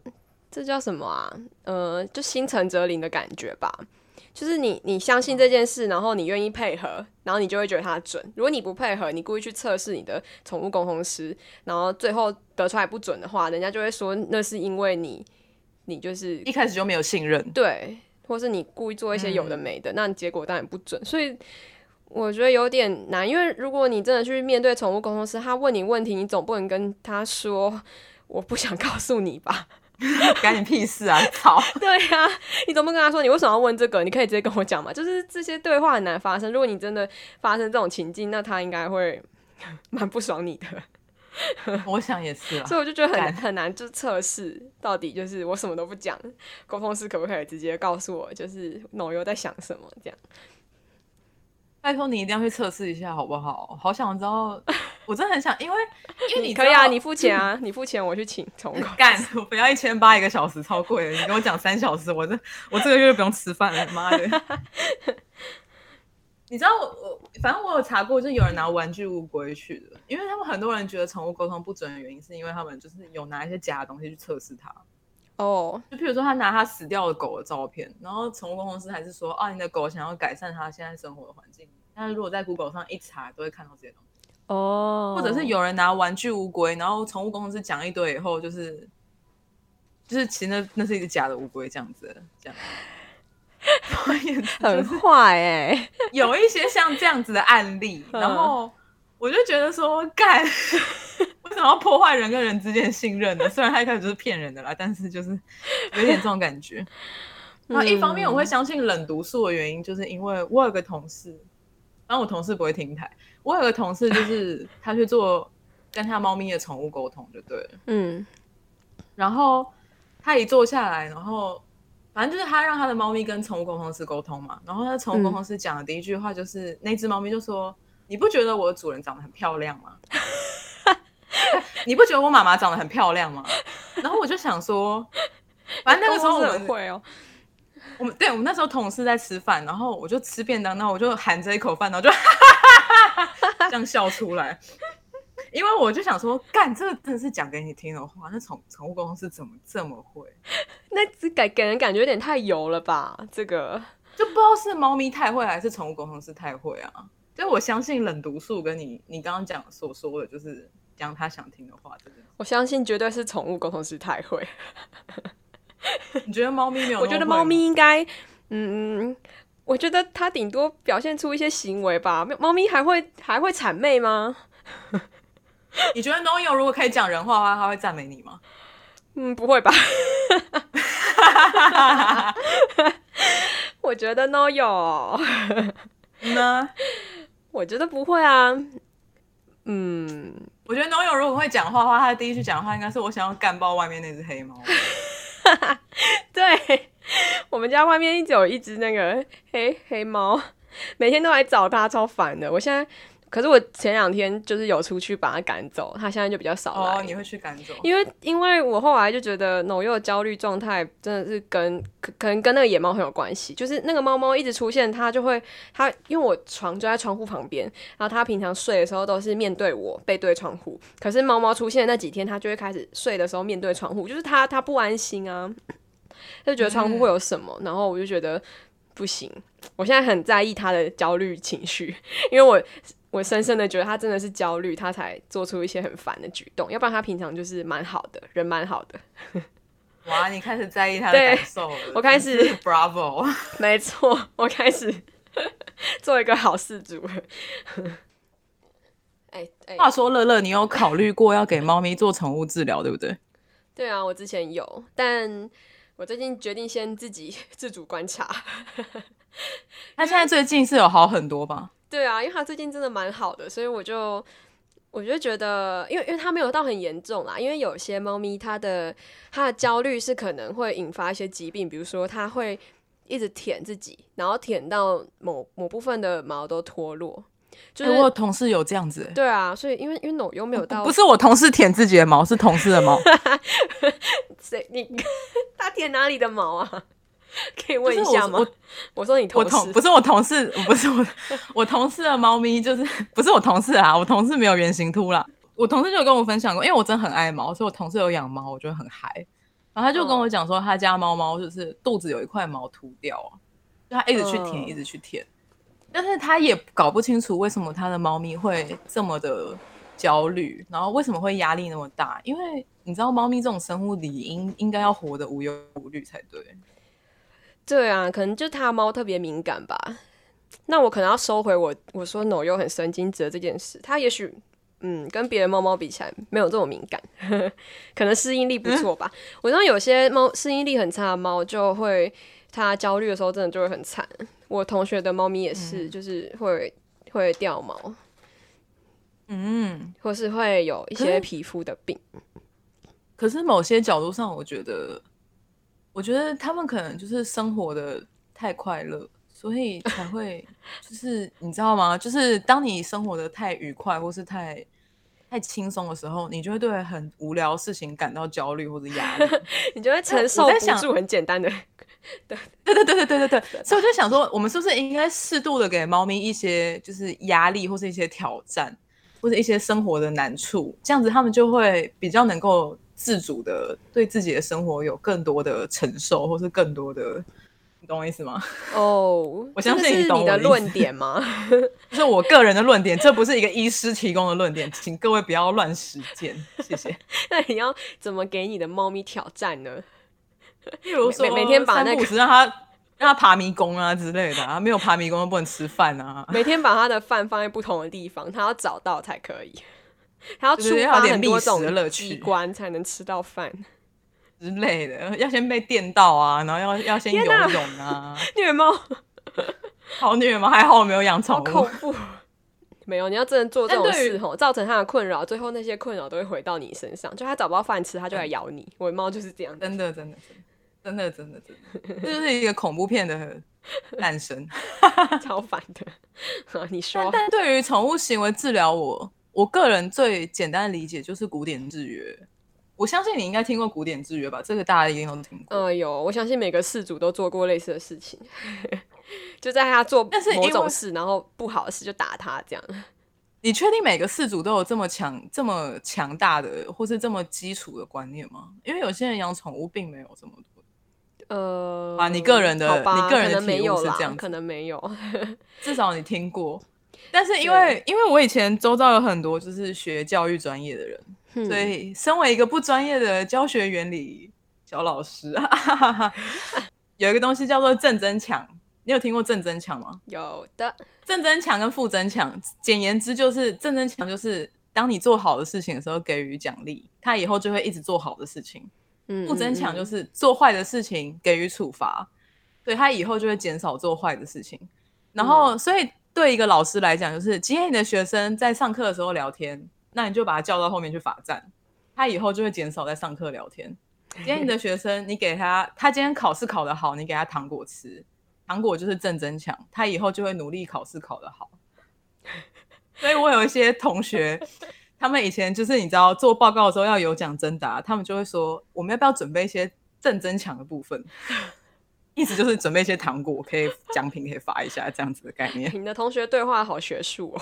这叫什么啊？呃，就心诚则灵的感觉吧。就是你你相信这件事，然后你愿意配合，然后你就会觉得它准。如果你不配合，你故意去测试你的宠物沟通师，然后最后得出来不准的话，人家就会说那是因为你你就是一开始就没有信任，对，或是你故意做一些有的没的，那结果当然不准。所以我觉得有点难，因为如果你真的去面对宠物沟通师，他问你问题，你总不能跟他说我不想告诉你吧？干你屁事啊！操！对呀、你总不跟他说你为什么要问这个？你可以直接跟我讲嘛。就是这些对话很难发生。如果你真的发生这种情境，那他应该会 蛮不爽你的。我想也是啊。所以我就觉得很很难，就测试到底就是我什么都不讲，沟通师可不可以直接告诉我，就是脑油在想什么这样？拜托你一定要去测试一下好不好？好想知道，我真的很想，因为因为你你可以啊，你付钱啊，你付钱我去请宠物。干，我不要一千八一个小时，超贵的。你跟我讲三小时，我这我这个月不用吃饭了，妈的！你知道我我反正我有查过，就有人拿玩具乌龟去的，因为他们很多人觉得宠物沟通不准的原因，是因为他们就是有拿一些假的东西去测试它。哦，就譬如说，他拿他死掉的狗的照片，然后宠物公司还是说，啊，你的狗想要改善它现在生活的环境，但是如果在 Google 上一查，都会看到这些东西。哦，或者是有人拿玩具乌龟，然后宠物公司讲一堆以后，就是就是其实那那是一个假的乌龟这样子，这样。很坏哎、有一些像这样子的案例，嗯然后我就觉得说，干，为什么要破坏人跟人之间的信任呢？虽然他一开始就是骗人的啦，但是就是有点这种感觉。那一方面我会相信冷毒素的原因，就是因为我有个同事，然后我同事不会听台，我有个同事就是 他去做跟他猫咪的宠物沟通就对了，嗯，然后他一坐下来，然后反正就是他让他的猫咪跟宠物沟通师沟通嘛，然后他宠物沟通师讲的第一句话就是那只猫咪就说：“你不觉得我的主人长得很漂亮吗？你不觉得我妈妈长得很漂亮吗？”然后我就想说，反正那个时候我们会哦。我们对我们那时候同事在吃饭，然后我就吃便当，然后我就含着一口饭，然后就 这样笑出来，因为我就想说，干这个真的是讲给你听的话，那宠宠物公司怎么这么会？那只给给人感觉有点太油了吧？这个就不知道是猫咪太会，还是宠物沟通师太会啊？就我相信冷毒素跟你你刚刚讲所说的，就是讲他想听的话，真的，我相信绝对是宠物沟通师太会。你觉得猫咪没有？我觉得猫咪应该，嗯，我觉得它顶多表现出一些行为吧。猫咪还会还会谄媚吗？你觉得 No 友如果可以讲人话的话，他会赞美你吗？嗯，不会吧。我觉得 No 友呢？我觉得不会啊。嗯，我觉得 No 友如果会讲话的话，他第一句讲的话应该是我想要干爆外面那只黑猫。对，我们家外面一直有一只那个黑黑猫，每天都来找它，超烦的。我现在，可是我前两天就是有出去把它赶走，它现在就比较少来。哦，你会去赶走？因为因为我后来就觉得脑又焦虑状态真的是跟可可能跟那个野猫很有关系。就是那个猫猫一直出现，它就会它因为我床就在窗户旁边，然后它平常睡的时候都是面对我，背对窗户。可是猫猫出现那几天，它就会开始睡的时候面对窗户，就是它它不安心啊。就觉得窗户会有什么，然后我就觉得不行。我现在很在意它的焦虑情绪，因为我我深深的觉得他真的是焦虑，他才做出一些很烦的举动。要不然他平常就是蛮好的人，蛮好的。哇，你开始在意他的感受了。我开始，Bravo，没错，我开始 做一个好事主。哎哎，话说乐乐，你有考虑过要给猫咪做宠物治疗，对不对？对啊，我之前有，但。我最近决定先自己自主观察，他现在最近是有好很多吧？对啊，因为他最近真的蛮好的，所以我就我就觉得，因为因为他没有到很严重啦，因为有些猫咪它的它的焦虑是可能会引发一些疾病，比如说它会一直舔自己，然后舔到某某部分的毛都脱落。就是我同事有这样子，对啊，所以因为因为我又没有到，不是我同事舔自己的毛，是同事的毛。谁？你 他舔哪里的毛啊？可以问一下吗？我说你同事不是我同事，不是我我同事的猫咪，就是不是我同事啊，我同事没有原型秃啦。我同事就有跟我分享过，因为我真的很爱猫，所以我同事有养猫，我觉得很嗨。然后他就跟我讲说，他家猫猫就是肚子有一块毛秃掉啊，就他一直去舔，一直去舔。但是他也搞不清楚为什么他的猫咪会这么的焦虑，然后为什么会压力那么大？因为你知道，猫咪这种生物理应应该要活得无忧无虑才对。对啊，可能就他猫特别敏感吧。那我可能要收回我我说 no 又很神经质这件事。它也许嗯跟别的猫猫比起来没有这么敏感，可能适应力不错吧。我知道有些猫适应力很差的猫就会，它焦虑的时候真的就会很惨。我同学的猫咪也是，就是会会掉毛，嗯，或是会有一些皮肤的病。可是某些角度上，我觉得，我觉得他们可能就是生活的太快乐，所以才会就是你知道吗？就是当你生活的太愉快或是太太轻松的时候，你就会对很无聊事情感到焦虑或者压力，你就会承受不住很简单的。对对对对对对对对，所以我就想说，我们是不是应该适度的给猫咪一些就是压力，或是一些挑战，或者一些生活的难处，这样子它们就会比较能够自主的对自己的生活有更多的承受，或是更多的，你懂我意思吗？哦，我相信你懂我的论点吗？这是我个人的论点，这不是一个医师提供的论点，请各位不要乱实践，谢谢。那你要怎么给你的猫咪挑战呢？例如说，每天把那个让它让它爬迷宫啊之类的啊，没有爬迷宫都不能吃饭啊。每天把它的饭放在不同的地方，它要找到才可以。还要触发很多种的乐趣机关才能吃到饭，之类的，要先被电到啊，然后要要先游泳啊，虐猫 好虐吗？还好我没有养宠好恐。怖。没有，你要真的做这种事吼，造成它的困扰，最后那些困扰都会回到你身上。就它找不到饭吃，它就来咬你。我的猫就是这样。真的，真的，真的，真的，真的，真的，这就是一个恐怖片的诞生。超烦的。你说，但对于宠物行为治疗，我我个人最简单的理解就是古典制约。我相信你应该听过古典制约吧？这个大家一定都听过。嗯、有，我相信每个事主都做过类似的事情，就在他做某种事，然后不好的事就打他这样。你确定每个事主都有这么强、这么强大的，或是这么基础的观念吗？因为有些人养宠物并没有这么多。呃，啊你个人的你个人的体悟是这样可能没有。至少你听过。但是因为因为我以前周遭有很多就是学教育专业的人，嗯所以身为一个不专业的教学原理小老师，有一个东西叫做正增强。你有听过正增强吗？有的，正增强跟负增强，简言之就是正增强就是当你做好的事情的时候给予奖励，他以后就会一直做好的事情。嗯，负增强嗯就是做坏的事情给予处罚，对他以后就会减少做坏的事情。然后，所以对一个老师来讲，就是今天你的学生在上课的时候聊天，那你就把他叫到后面去罚站，他以后就会减少在上课聊天。今天你的学生，你给他，他今天考试考得好，你给他糖果吃，糖果就是正增强，他以后就会努力考试考得好。所以我有一些同学，他们以前就是你知道做报告的时候要有奖征答，他们就会说我们要不要准备一些正增强的部分，意思就是准备一些糖果，可以奖品可以发一下这样子的概念，你的同学对话好学术哦。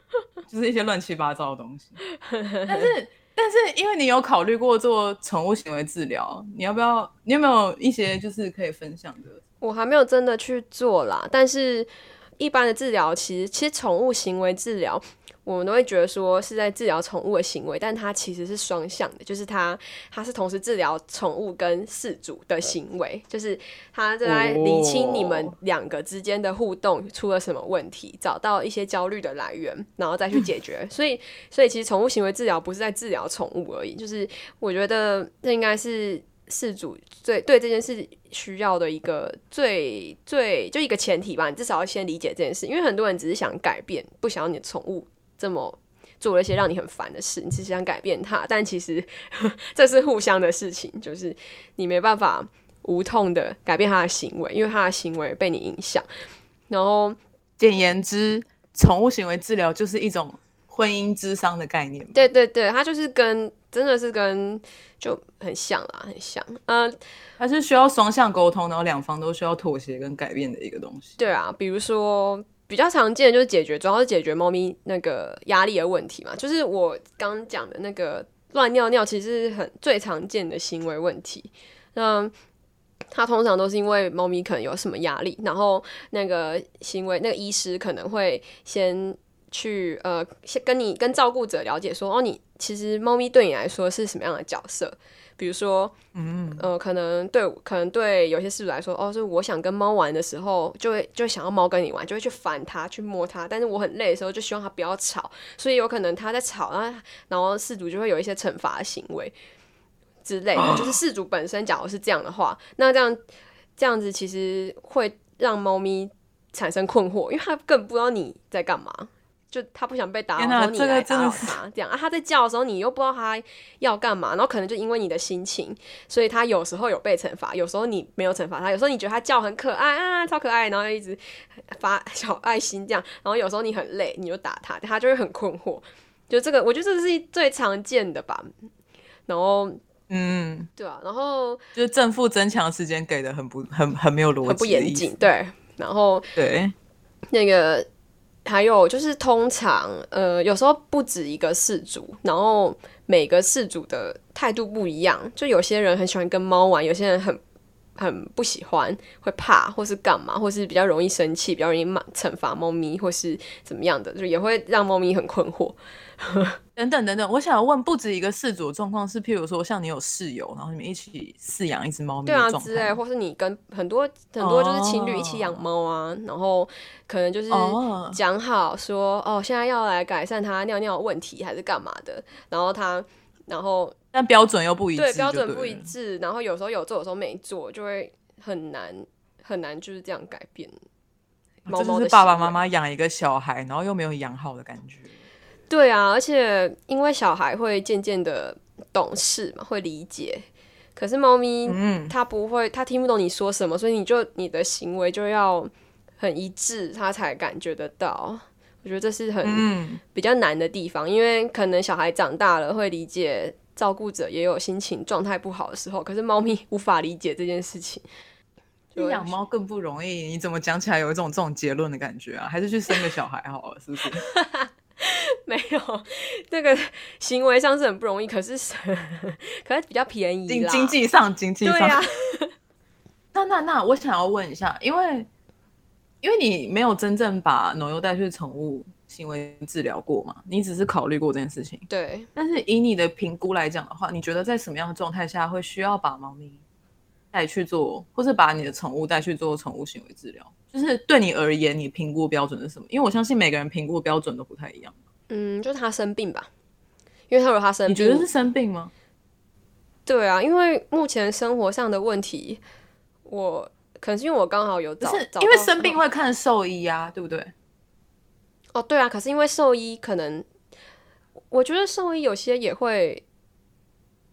就是一些乱七八糟的东西。但是但是因为你有考虑过做宠物行为治疗，你要不要？你有没有一些就是可以分享的？我还没有真的去做啦，但是一般的治疗，其实其实宠物行为治疗，我们都会觉得说是在治疗宠物的行为，但它其实是双向的，就是它它是同时治疗宠物跟饲主的行为，就是它在理清你们两个之间的互动出了什么问题，找到一些焦虑的来源，然后再去解决。所以，所以其实宠物行为治疗不是在治疗宠物而已，就是我觉得这应该是。饲主最对这件事需要的一个最最就一个前提吧，你至少要先理解这件事，因为很多人只是想改变，不想要你的宠物这么做了一些让你很烦的事，你只是想改变他，但其实 这是互相的事情，就是你没办法无痛的改变他的行为，因为他的行为被你影响，然后简言之，宠物行为治疗就是一种婚姻智商的概念嘛。对对对，它就是跟真的是跟就很像啦，很像，嗯、它是需要双向沟通，然后两方都需要妥协跟改变的一个东西。对啊，比如说比较常见的就是解决，主要是解决猫咪那个压力的问题嘛。就是我刚讲的那个乱尿尿，其实是很最常见的行为问题。那它通常都是因为猫咪可能有什么压力，然后那个行为那个医师可能会先去呃，先跟你跟照顾者了解说，哦，你其实猫咪对你来说是什么样的角色？比如说，嗯，呃，可能对，可能对有些事主来说，哦，是我想跟猫玩的时候，就会就会想要猫跟你玩，就会去烦它，去摸它。但是我很累的时候，就希望它不要吵，所以有可能它在吵，然后然后事主就会有一些惩罚的行为之类的。就是事主本身，假如是这样的话，那这样这样子其实会让猫咪产生困惑，因为它根本不知道你在干嘛。就他不想被打扰天的时候，你这个来打扰真的是它，这样啊，他在叫的时候，你又不知道他要干嘛，然后可能就因为你的心情，所以他有时候有被惩罚，有时候你没有惩罚他，有时候你觉得他叫很可爱啊，超可爱，然后一直发小爱心这样，然后有时候你很累，你就打他，他就会很困惑。就这个，我觉得这是最常见的吧。然后，嗯，对啊，然后就是正负增强时间给的很不很很没有逻辑，很不严谨，。对，然后对，那个还有就是，通常呃，有时候不止一个事主，然后每个事主的态度不一样。就有些人很喜欢跟猫玩，有些人很很不喜欢，会怕，或是干嘛，或是比较容易生气，比较容易骂惩罚猫咪，或是怎么样的，就也会让猫咪很困惑。等等等等，我想要问，不止一个事主的状况是，譬如说像你有室友，然后你们一起饲养一只猫咪对啊之类，或是你跟很多很多就是情侣一起养猫啊，然后可能就是哦讲好说哦，现在要来改善它尿尿的问题还是干嘛的，然后它然后但标准又不一致，对标准不一。致，然后有时候有做，有时候没做，就会很难很难就是这样改变。猫猫的这就是爸爸妈妈养一个小孩，然后又没有养好的感觉。对啊，而且因为小孩会渐渐的懂事嘛，会理解。可是猫咪嗯，它不会，它听不懂你说什么，所以你就你的行为就要很一致，它才感觉得到。我觉得这是很、嗯，比较难的地方，因为可能小孩长大了会理解，照顾者也有心情状态不好的时候，可是猫咪无法理解这件事情。养猫更不容易。你怎么讲起来有一种这种结论的感觉啊？还是去生个小孩好了，是不是？没有这个行为上是很不容易，可是 可是比较便宜经啦。经济上，经济上。对啊，那那那，我想要问一下，因为因为你没有真正把农优带去宠物行为治疗过嘛，你只是考虑过这件事情。对，但是以你的评估来讲的话，你觉得在什么样的状态下会需要把猫咪带去做，或是把你的宠物带去做宠物行为治疗？就是对你而言，你评估标准是什么？因为我相信每个人评估标准都不太一样。嗯，就是它生病吧，因为它如果它生病，你觉得是生病吗？对啊，因为目前生活上的问题，我可能是因为我刚好有不找，是因为生病会看兽医啊，对不对？哦，对啊，可是因为兽医可能，我觉得兽医有些也会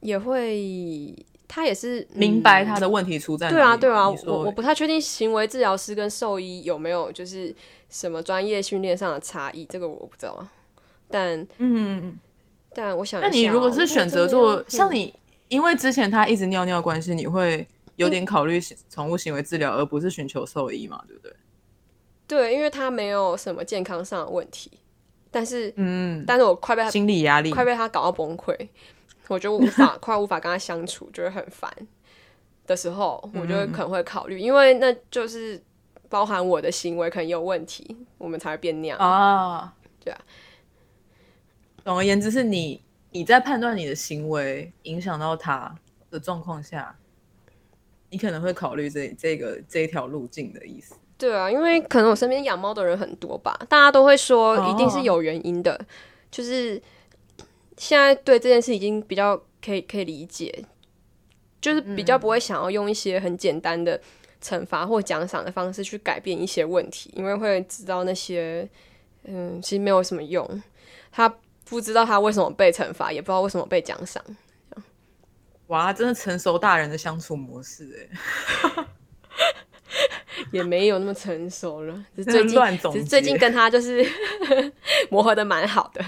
也会，他也是明白嗯他的问题出在哪里对啊，对啊，我我不太确定行为治疗师跟兽医有没有就是什么专业训练上的差异，这个我不知道。但嗯。但我想那你如果是选择做像你，因为之前他一直尿尿关系，你会有点考虑宠物行为治疗，而不是寻求兽医嘛，对不对？对，因为他没有什么健康上的问题，但是嗯，但是我快被他心理压力，快被他搞到崩溃，我就无法 快无法跟他相处，就会很烦的时候，我就会可能会考虑，因为那就是包含我的行为可能有问题，我们才会变那样。啊，对啊。总而言之，是你你在判断你的行为影响到他的状况下，你可能会考虑这这个这一条路径的意思。对啊，因为可能我身边养猫的人很多吧，大家都会说哦一定是有原因的，就是现在对这件事已经比较可以可以理解，就是比较不会想要用一些很简单的惩罚或奖赏的方式去改变一些问题，因为会知道那些嗯其实没有什么用，他不知道他为什么被惩罚，也不知道为什么被奖赏。哇，真的成熟大人的相处模式哎、也没有那么成熟了，只是最近是最近跟他就是 磨合的蛮好的。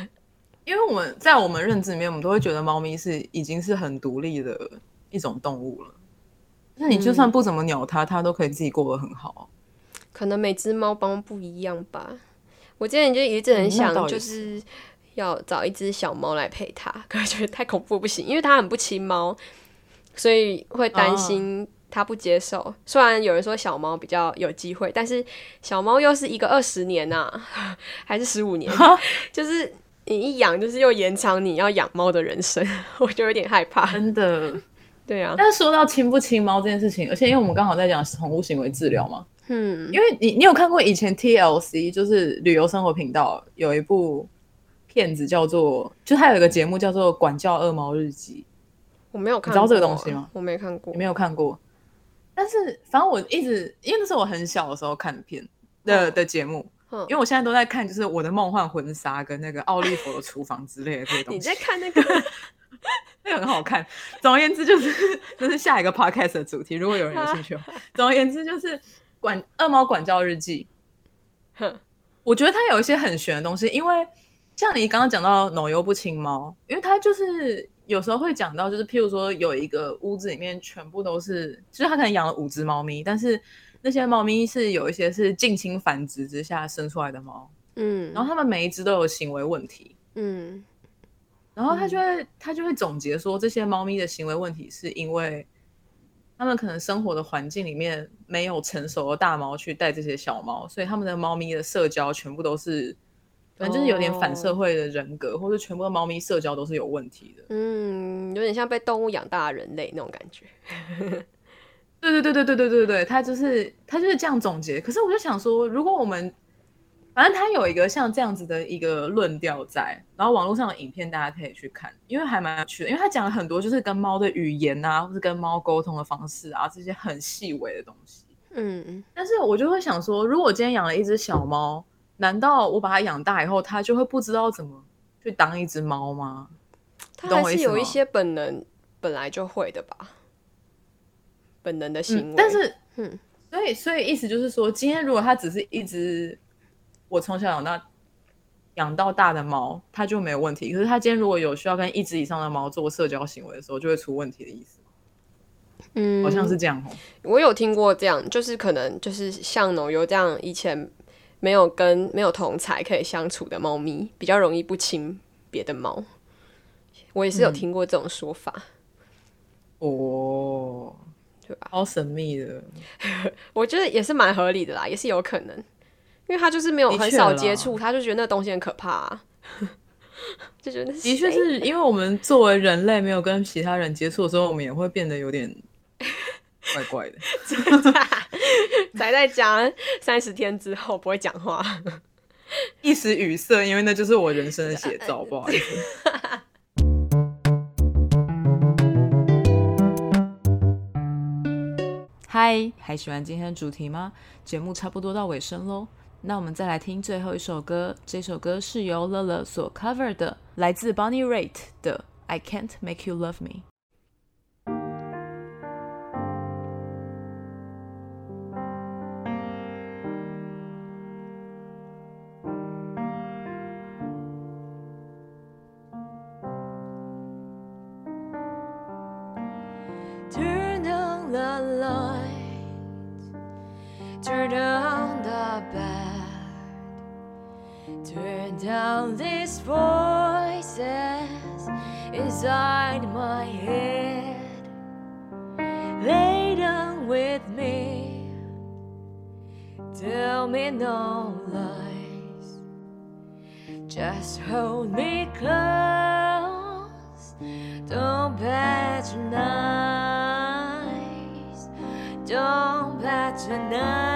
因为我们在我们认知里面，我们都会觉得猫咪是已经是很独立的一种动物了。那你就算不怎么鸟它，它都可以自己过得很好。可能每只猫帮不一样吧。我之前就一直很想，就是要找一只小猫来陪它，可是觉得太恐怖不行，因为它很不亲猫，所以会担哦心它不接受。虽然有人说小猫比较有机会，但是小猫又是一个二十年呐、还是十五年，就是你一养就是又延长你要养猫的人生，我就有点害怕。真的。对啊，但是说到亲不亲猫这件事情，而且因为我们刚好在讲宠物行为治疗嘛，嗯，因为你你有看过以前 TLC 就是旅游生活频道有一部片子叫做，就他有一个节目叫做《管教恶猫日记我没有看你，知道这个东西吗？我没看过你。没有看过？但是反正我一直因为那是我很小的时候看的片的、嗯的节目，嗯因为我现在都在看就是我的梦幻婚纱跟那个奥利弗的厨房之类的这些东西，你在看那个？那个很好看。总而言之，就是 这是下一个 podcast 的主题，如果有人有兴趣的话。总而言之，就是管恶猫管教日记。哼我觉得它有一些很玄的东西，因为像你刚刚讲到脑油不清猫，因为它就是有时候会讲到，就是譬如说有一个屋子里面全部都是，就是他可能养了五只猫咪，但是那些猫咪是有一些是近亲繁殖之下生出来的猫，嗯，然后它们每一只都有行为问题。嗯然后他就会、他就会总结说，这些猫咪的行为问题是因为他们可能生活的环境里面没有成熟的大猫去带这些小猫，所以他们的猫咪的社交全部都是，反正就是有点反社会的人格，或者全部的猫咪社交都是有问题的。嗯，有点像被动物养大的人类那种感觉。对对对对对对对，他就是他就是这样总结。可是我就想说，如果我们反正他有一个像这样子的一个论调，在然后网络上的影片大家可以去看，因为还蛮有趣的，因为他讲了很多就是跟猫的语言啊，或是跟猫沟通的方式啊，这些很细微的东西。嗯嗯，但是我就会想说，如果我今天养了一只小猫。难道我把它养大以后，它就会不知道怎么去当一只猫吗？它还是有一些本能，本来就会的吧。本能的行为，但是，嗯，所以，所以意思就是说，今天如果它只是一只我从小养到养到大的猫，它就没有问题。可是它今天如果有需要跟一只以上的猫做社交行为的时候，就会出问题的意思。嗯，好像是这样哦。我有听过这样，就是可能就是像农友这样，以前没有跟没有同才可以相处的猫咪，比较容易不亲别的猫。我也是有听过这种说法。哦。对吧？好神秘的，我觉得也是蛮合理的啦，也是有可能，因为他就是没有很少接触，他就觉得那东西很可怕，就觉得的确是因为我们作为人类没有跟其他人接触的时候，我们也会变得有点怪怪 的。宅在家三十天之后不会讲话，一时语塞，因为那就是我人生的写照，不好意思。嗨，还喜欢今天的主题吗？节目差不多到尾声喽，那我们再来听最后一首歌。这首歌是由乐乐所 cover 的，来自 Bonnie Raitt 的《I Can't Make You Love Me》。Inside my head. Lay down with me. Tell me no lies. Just hold me close. Don't patronize. Don't patronize.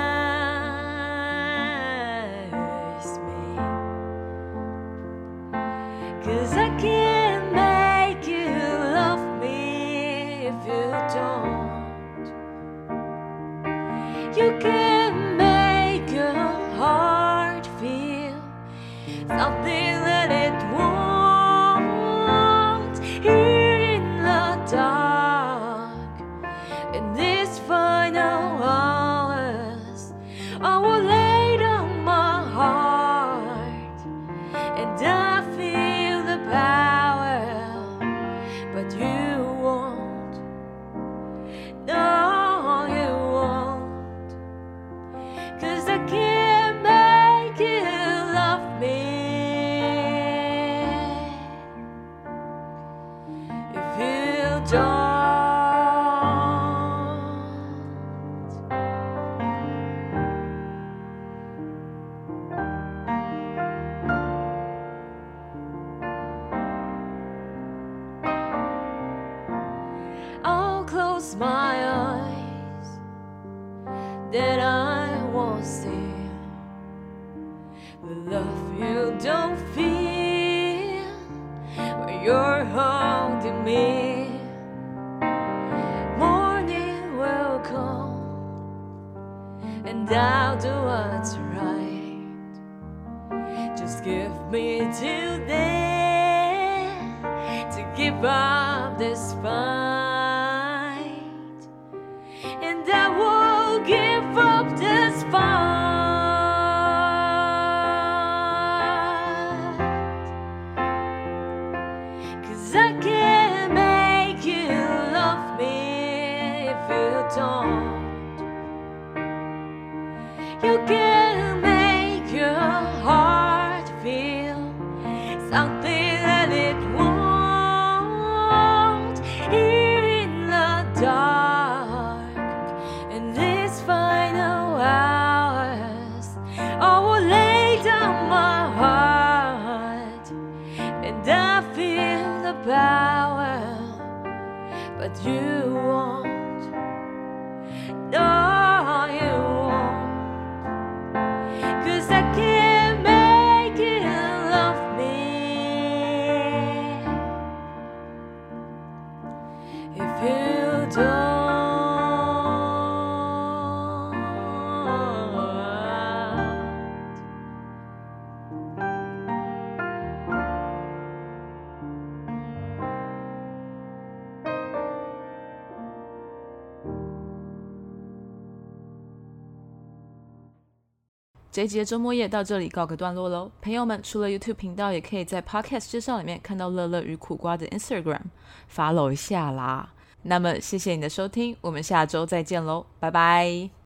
这一集的周末夜到这里告个段落喽，朋友们，除了 YouTube 频道，也可以在 Podcast 介绍里面看到乐乐与苦瓜的 Instagram，follow 一下啦。那么谢谢你的收听，我们下周再见喽，拜拜。